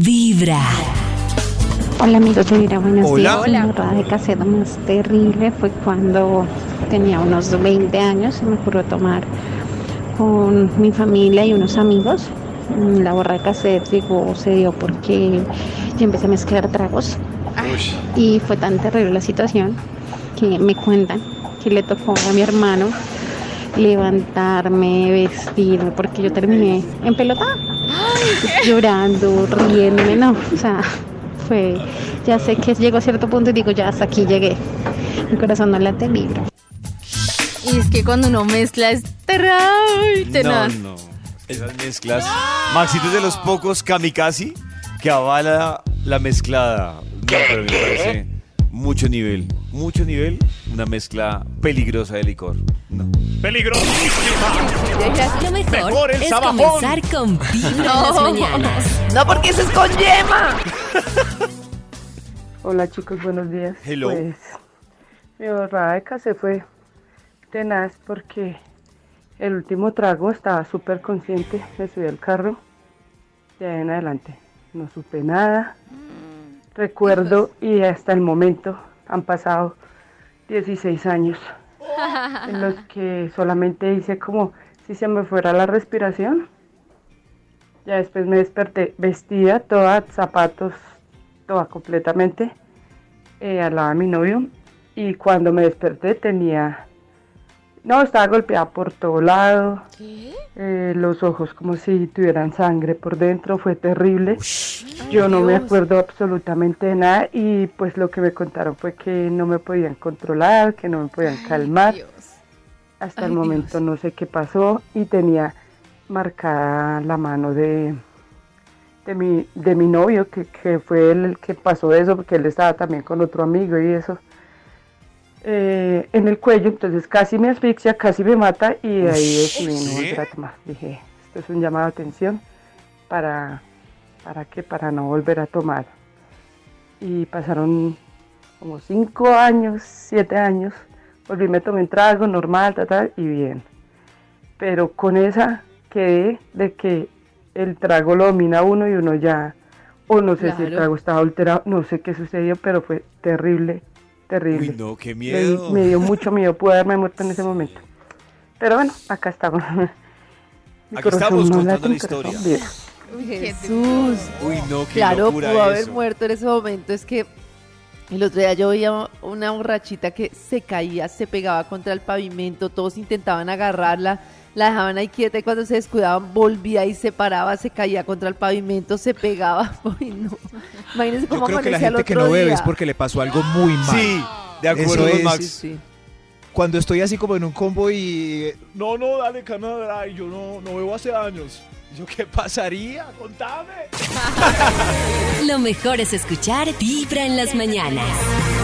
Vibra. Hola amigos de Vibra, buenos Hola. días. La borrada de cassette más terrible fue cuando tenía unos 20 años y me ocurrió tomar con mi familia y unos amigos. Mm, La borrada de cassette llegó, se dio porque yo empecé a mezclar tragos y fue tan terrible la situación que me cuentan que le tocó a mi hermano levantarme, vestirme, porque yo terminé en pelota, llorando, riéndome, no, o sea, fue, ya sé que llego a cierto punto y digo, ya hasta aquí llegué, mi corazón no late vibra. Y es que cuando uno mezcla es terray, tenaz. No, no. Esas mezclas. Maxito es de los pocos kamikaze que avala la mezclada. No, pero me parece mucho nivel. Mucho nivel. Una mezcla peligrosa de licor. No. ¡Peligrosísima! Lo mejor, Mejor el es sabajón. comenzar con Vibra en las mañanas. No, porque eso es con yema. Hola chicos, buenos días. Hello. Pues mi borrada de café fue tenaz porque el último trago estaba súper consciente, me subí al carro, de ahí en adelante no supe nada. Recuerdo y hasta el momento han pasado 16 años en los que solamente hice como si se me fuera la respiración. Ya después me desperté vestida, toda, zapatos, toda completamente, eh, al lado de mi novio. Y cuando me desperté tenía... No, estaba golpeada por todo lado. eh, los ojos como si tuvieran sangre por dentro, fue terrible. Yo no me acuerdo absolutamente de nada y pues lo que me contaron fue que no me podían controlar, que no me podían calmar. Hasta el momento Dios. no sé qué pasó y tenía marcada la mano de, de, mi, de mi novio, que, que fue él el que pasó eso, porque él estaba también con otro amigo y eso, eh, en el cuello, entonces casi me asfixia, casi me mata y de ahí decidí no volver a tomar. Dije, esto es un llamado de atención para, para que para no volver a tomar. Y pasaron como cinco años, siete años, volví, me tomé un trago normal, tal, tal, y bien. Pero con esa quedé de que el trago lo domina uno y uno ya, o no sé si el trago estaba alterado, no sé qué sucedió, pero fue terrible, terrible. Uy, no, qué miedo. me dio mucho miedo, pude haberme muerto en ese momento. Pero bueno, acá estamos. Mi Aquí corazón estamos no contando la historia. Jesús. Uy, no, qué Claro, locura pudo haber muerto en ese momento. Es que el otro día yo veía una borrachita que se caía, se pegaba contra el pavimento, todos intentaban agarrarla, la dejaban ahí quieta y cuando se descuidaban volvía y se paraba, se caía contra el pavimento, se pegaba. Uy, no. Imagínense Yo cómo creo que la gente que no bebe día. es porque le pasó algo muy mal. Sí, de acuerdo Eso con es, Max. Sí, sí. Cuando estoy así como en un combo y... No, no, dale, Canadá, yo no, no bebo hace años. Y Yo, ¿qué pasaría? Contame. Lo mejor es escuchar Vibra en las mañanas.